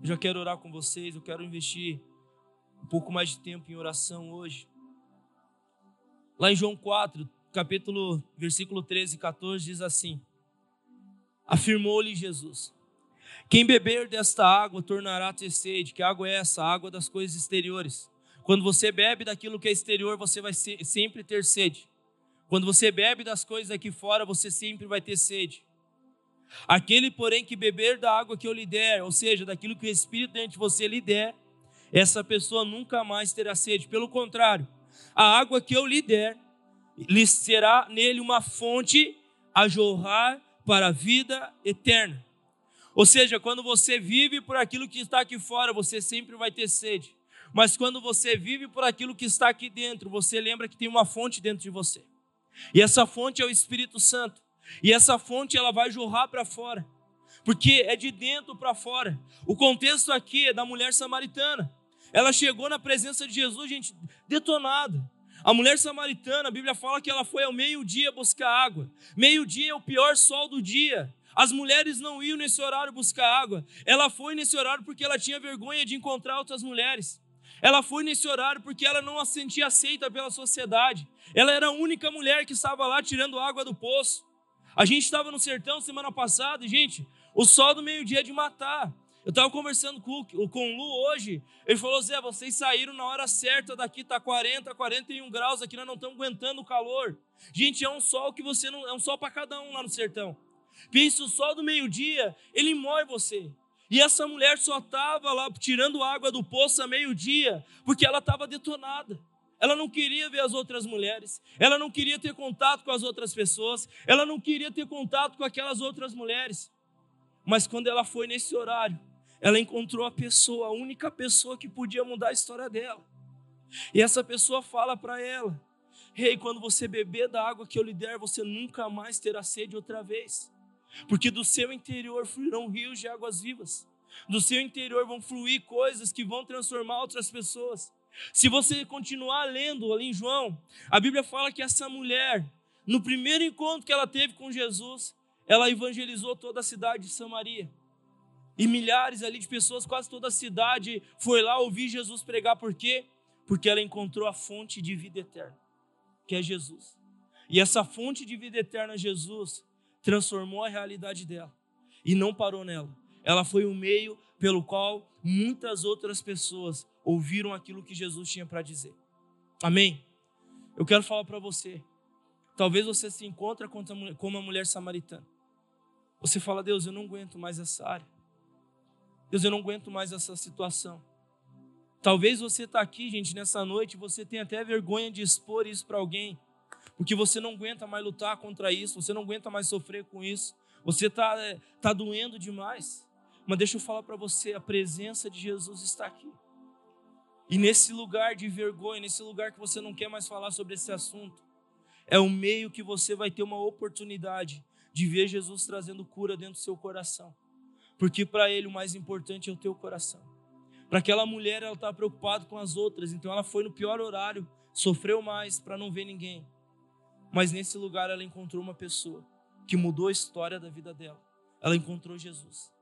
Eu já quero orar com vocês, eu quero investir um pouco mais de tempo em oração hoje. Lá em João 4, capítulo, versículo 13 e 14, diz assim: Afirmou-lhe Jesus: Quem beber desta água tornará a ter sede. Que água é essa? A água das coisas exteriores. Quando você bebe daquilo que é exterior, você vai sempre ter sede. Quando você bebe das coisas aqui fora, você sempre vai ter sede. Aquele, porém, que beber da água que eu lhe der, ou seja, daquilo que o Espírito dentro de você lhe der, essa pessoa nunca mais terá sede. Pelo contrário, a água que eu lhe der, lhe será nele uma fonte a jorrar para a vida eterna. Ou seja, quando você vive por aquilo que está aqui fora, você sempre vai ter sede. Mas quando você vive por aquilo que está aqui dentro, você lembra que tem uma fonte dentro de você. E essa fonte é o Espírito Santo. E essa fonte ela vai jorrar para fora. Porque é de dentro para fora. O contexto aqui é da mulher samaritana. Ela chegou na presença de Jesus, gente, detonada. A mulher samaritana, a Bíblia fala que ela foi ao meio-dia buscar água. Meio-dia é o pior sol do dia. As mulheres não iam nesse horário buscar água. Ela foi nesse horário porque ela tinha vergonha de encontrar outras mulheres. Ela foi nesse horário porque ela não a sentia aceita pela sociedade. Ela era a única mulher que estava lá tirando água do poço. A gente estava no sertão semana passada e, gente, o sol do meio-dia é de matar. Eu estava conversando com, com o Lu hoje. Ele falou: Zé, vocês saíram na hora certa daqui, tá 40, 41 graus aqui, nós não estamos aguentando o calor. Gente, é um sol que você não. É um sol para cada um lá no sertão. Pensa, o sol do meio-dia, ele morre você. E essa mulher só estava lá tirando água do poço a meio-dia, porque ela estava detonada. Ela não queria ver as outras mulheres, ela não queria ter contato com as outras pessoas, ela não queria ter contato com aquelas outras mulheres. Mas quando ela foi nesse horário, ela encontrou a pessoa, a única pessoa que podia mudar a história dela. E essa pessoa fala para ela: Rei, hey, quando você beber da água que eu lhe der, você nunca mais terá sede outra vez. Porque do seu interior fluirão rios de águas vivas. Do seu interior vão fluir coisas que vão transformar outras pessoas. Se você continuar lendo ali em João, a Bíblia fala que essa mulher, no primeiro encontro que ela teve com Jesus, ela evangelizou toda a cidade de Samaria. E milhares ali de pessoas, quase toda a cidade foi lá ouvir Jesus pregar. Por quê? Porque ela encontrou a fonte de vida eterna, que é Jesus. E essa fonte de vida eterna, Jesus, transformou a realidade dela e não parou nela. Ela foi o meio pelo qual muitas outras pessoas ouviram aquilo que Jesus tinha para dizer. Amém? Eu quero falar para você. Talvez você se encontre com uma mulher samaritana. Você fala, Deus, eu não aguento mais essa área. Deus, eu não aguento mais essa situação. Talvez você está aqui, gente, nessa noite, você tenha até vergonha de expor isso para alguém, porque você não aguenta mais lutar contra isso, você não aguenta mais sofrer com isso, você está é, tá doendo demais. Mas deixa eu falar para você: a presença de Jesus está aqui. E nesse lugar de vergonha, nesse lugar que você não quer mais falar sobre esse assunto, é o meio que você vai ter uma oportunidade de ver Jesus trazendo cura dentro do seu coração. Porque para Ele o mais importante é o teu coração. Para aquela mulher, ela estava preocupada com as outras, então ela foi no pior horário, sofreu mais para não ver ninguém. Mas nesse lugar ela encontrou uma pessoa que mudou a história da vida dela. Ela encontrou Jesus.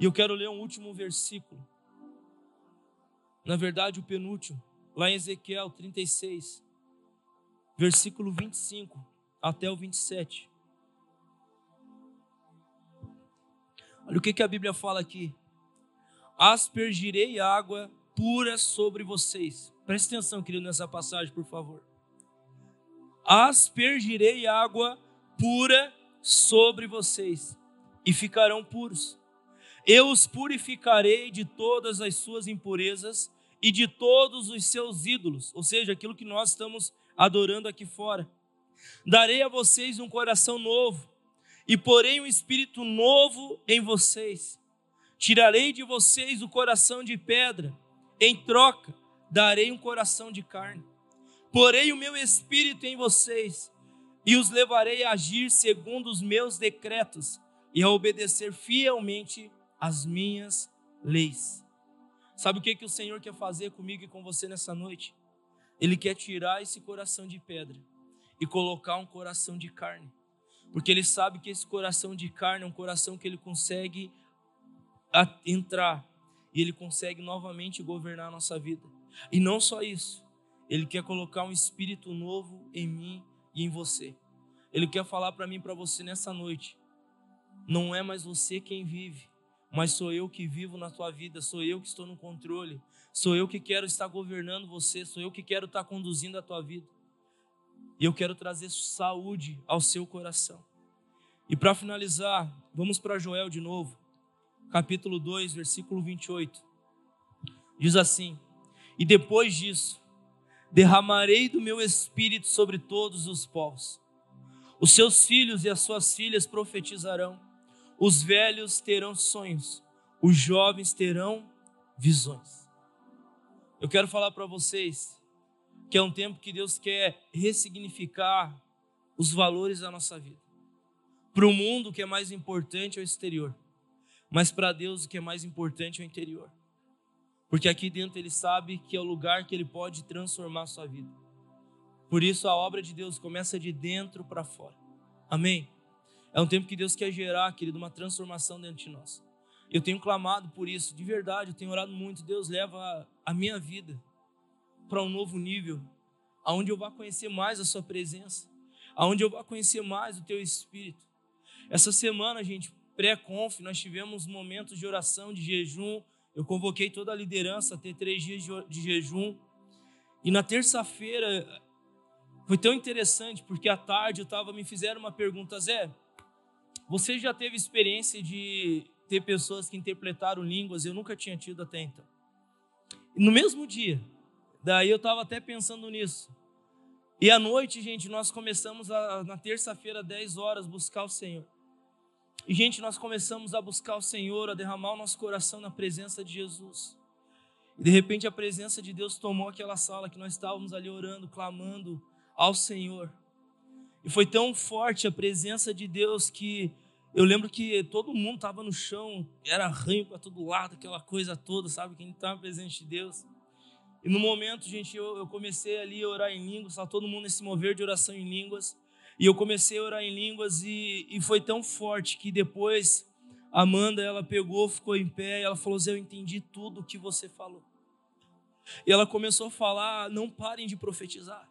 E eu quero ler um último versículo. Na verdade, o penúltimo, lá em Ezequiel 36, versículo 25 até o 27. Olha o que, que a Bíblia fala aqui. Aspergirei água pura sobre vocês. Preste atenção, querido, nessa passagem, por favor. Aspergirei água pura sobre vocês e ficarão puros. Eu os purificarei de todas as suas impurezas e de todos os seus ídolos, ou seja, aquilo que nós estamos adorando aqui fora. Darei a vocês um coração novo e porei um espírito novo em vocês. Tirarei de vocês o coração de pedra, em troca, darei um coração de carne. Porei o meu espírito em vocês e os levarei a agir segundo os meus decretos e a obedecer fielmente as minhas leis. Sabe o que, que o Senhor quer fazer comigo e com você nessa noite? Ele quer tirar esse coração de pedra e colocar um coração de carne. Porque ele sabe que esse coração de carne é um coração que ele consegue entrar e ele consegue novamente governar a nossa vida. E não só isso, ele quer colocar um espírito novo em mim e em você. Ele quer falar para mim, para você nessa noite. Não é mais você quem vive, mas sou eu que vivo na tua vida, sou eu que estou no controle, sou eu que quero estar governando você, sou eu que quero estar conduzindo a tua vida. E eu quero trazer saúde ao seu coração. E para finalizar, vamos para Joel de novo, capítulo 2, versículo 28. Diz assim: E depois disso, derramarei do meu espírito sobre todos os povos. Os seus filhos e as suas filhas profetizarão, os velhos terão sonhos, os jovens terão visões. Eu quero falar para vocês que é um tempo que Deus quer ressignificar os valores da nossa vida. Para o mundo, o que é mais importante é o exterior, mas para Deus, o que é mais importante é o interior. Porque aqui dentro Ele sabe que é o lugar que Ele pode transformar a sua vida. Por isso, a obra de Deus começa de dentro para fora. Amém? É um tempo que Deus quer gerar, querido, uma transformação dentro de nós. Eu tenho clamado por isso, de verdade, eu tenho orado muito. Deus leva a minha vida para um novo nível, aonde eu vá conhecer mais a Sua presença, aonde eu vá conhecer mais o Teu Espírito. Essa semana, gente, pré-conf, nós tivemos momentos de oração, de jejum. Eu convoquei toda a liderança a ter três dias de jejum. E na terça-feira foi tão interessante, porque à tarde eu tava, me fizeram uma pergunta, Zé, você já teve experiência de ter pessoas que interpretaram línguas? Eu nunca tinha tido até então. no mesmo dia, Daí eu estava até pensando nisso. E à noite, gente, nós começamos a, na terça-feira, 10 horas, buscar o Senhor. E, gente, nós começamos a buscar o Senhor, a derramar o nosso coração na presença de Jesus. E de repente a presença de Deus tomou aquela sala que nós estávamos ali orando, clamando ao Senhor. E foi tão forte a presença de Deus que eu lembro que todo mundo estava no chão, era arranho para todo lado, aquela coisa toda, sabe? Quem está presente de Deus. E no momento, gente, eu, eu comecei ali a orar em línguas, estava todo mundo nesse mover de oração em línguas. E eu comecei a orar em línguas e, e foi tão forte que depois a Amanda, ela pegou, ficou em pé e ela falou: Zé, eu entendi tudo o que você falou. E ela começou a falar: não parem de profetizar.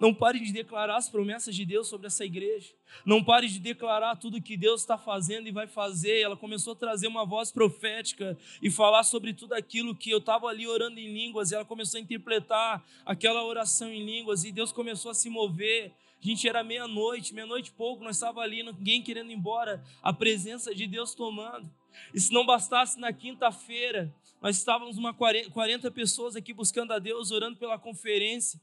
Não pare de declarar as promessas de Deus sobre essa igreja. Não pare de declarar tudo que Deus está fazendo e vai fazer. Ela começou a trazer uma voz profética e falar sobre tudo aquilo que eu estava ali orando em línguas. E ela começou a interpretar aquela oração em línguas e Deus começou a se mover. A gente era meia-noite, meia-noite pouco, nós estávamos ali, ninguém querendo ir embora, a presença de Deus tomando. E se não bastasse na quinta-feira, nós estávamos uma 40 pessoas aqui buscando a Deus, orando pela conferência.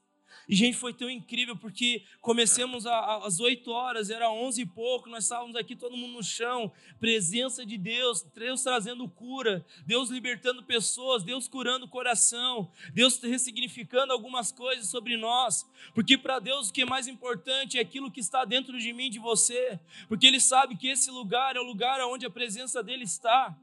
E, gente, foi tão incrível porque comecemos às 8 horas, era 11 e pouco, nós estávamos aqui todo mundo no chão, presença de Deus, Deus trazendo cura, Deus libertando pessoas, Deus curando o coração, Deus ressignificando algumas coisas sobre nós, porque para Deus o que é mais importante é aquilo que está dentro de mim, de você, porque Ele sabe que esse lugar é o lugar onde a presença dele está.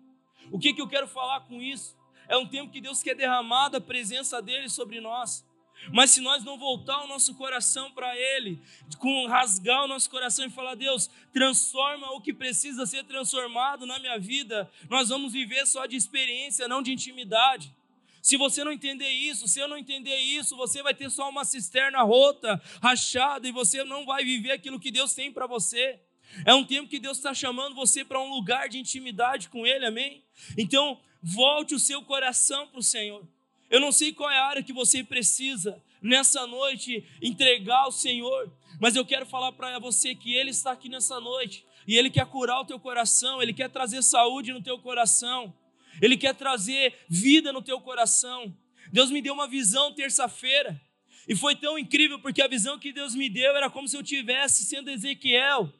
O que, que eu quero falar com isso? É um tempo que Deus quer derramar a presença dele sobre nós. Mas se nós não voltar o nosso coração para Ele, com rasgar o nosso coração e falar, Deus, transforma o que precisa ser transformado na minha vida, nós vamos viver só de experiência, não de intimidade. Se você não entender isso, se eu não entender isso, você vai ter só uma cisterna rota, rachada, e você não vai viver aquilo que Deus tem para você. É um tempo que Deus está chamando você para um lugar de intimidade com Ele, amém? Então, volte o seu coração para o Senhor. Eu não sei qual é a área que você precisa nessa noite entregar ao Senhor, mas eu quero falar para você que Ele está aqui nessa noite e Ele quer curar o teu coração, Ele quer trazer saúde no teu coração. Ele quer trazer vida no teu coração. Deus me deu uma visão terça-feira. E foi tão incrível porque a visão que Deus me deu era como se eu tivesse sendo Ezequiel.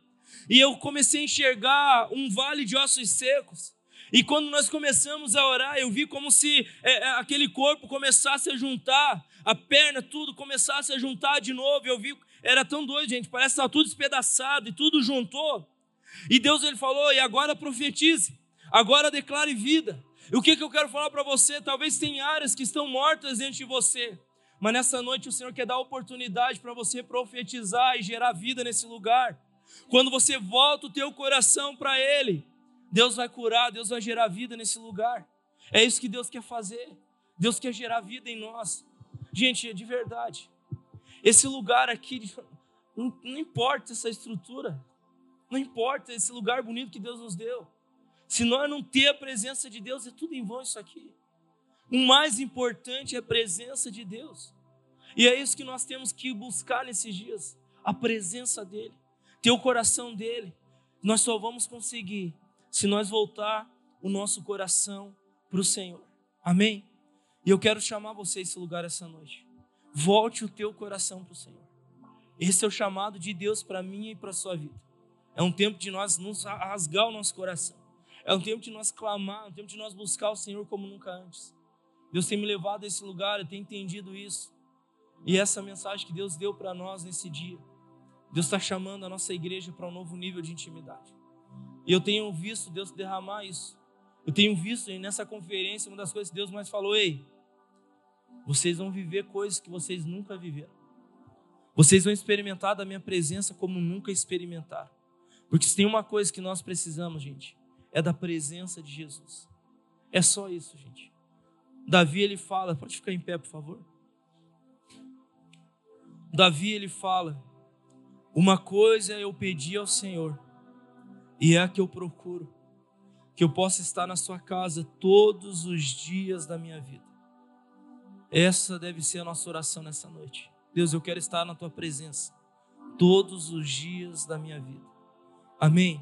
E eu comecei a enxergar um vale de ossos secos. E quando nós começamos a orar, eu vi como se é, é aquele corpo começasse a juntar, a perna, tudo começasse a juntar de novo. Eu vi, era tão doido, gente, parece que estava tudo despedaçado e tudo juntou. E Deus ele falou: e agora profetize. Agora declare vida. E o que, que eu quero falar para você? Talvez tem áreas que estão mortas dentro de você, mas nessa noite o Senhor quer dar oportunidade para você profetizar e gerar vida nesse lugar. Quando você volta o teu coração para Ele, Deus vai curar, Deus vai gerar vida nesse lugar. É isso que Deus quer fazer. Deus quer gerar vida em nós. Gente, de verdade. Esse lugar aqui, não, não importa essa estrutura, não importa esse lugar bonito que Deus nos deu. Se nós não ter a presença de Deus, é tudo em vão isso aqui. O mais importante é a presença de Deus. E é isso que nós temos que buscar nesses dias: a presença dEle, ter o coração dEle. Nós só vamos conseguir se nós voltar o nosso coração para o Senhor. Amém? E eu quero chamar você a esse lugar essa noite. Volte o teu coração para o Senhor. Esse é o chamado de Deus para mim e para a sua vida. É um tempo de nós nos rasgar o nosso coração. É um tempo de nós clamar, é um tempo de nós buscar o Senhor como nunca antes. Deus tem me levado a esse lugar, eu tenho entendido isso. E essa mensagem que Deus deu para nós nesse dia, Deus está chamando a nossa igreja para um novo nível de intimidade. E eu tenho visto Deus derramar isso. Eu tenho visto nessa conferência, uma das coisas que Deus mais falou: ei, vocês vão viver coisas que vocês nunca viveram. Vocês vão experimentar da minha presença como nunca experimentaram. Porque se tem uma coisa que nós precisamos, gente, é da presença de Jesus. É só isso, gente. Davi ele fala, pode ficar em pé, por favor. Davi ele fala: Uma coisa eu pedi ao Senhor, e é a que eu procuro, que eu possa estar na sua casa todos os dias da minha vida. Essa deve ser a nossa oração nessa noite. Deus, eu quero estar na tua presença todos os dias da minha vida. Amém.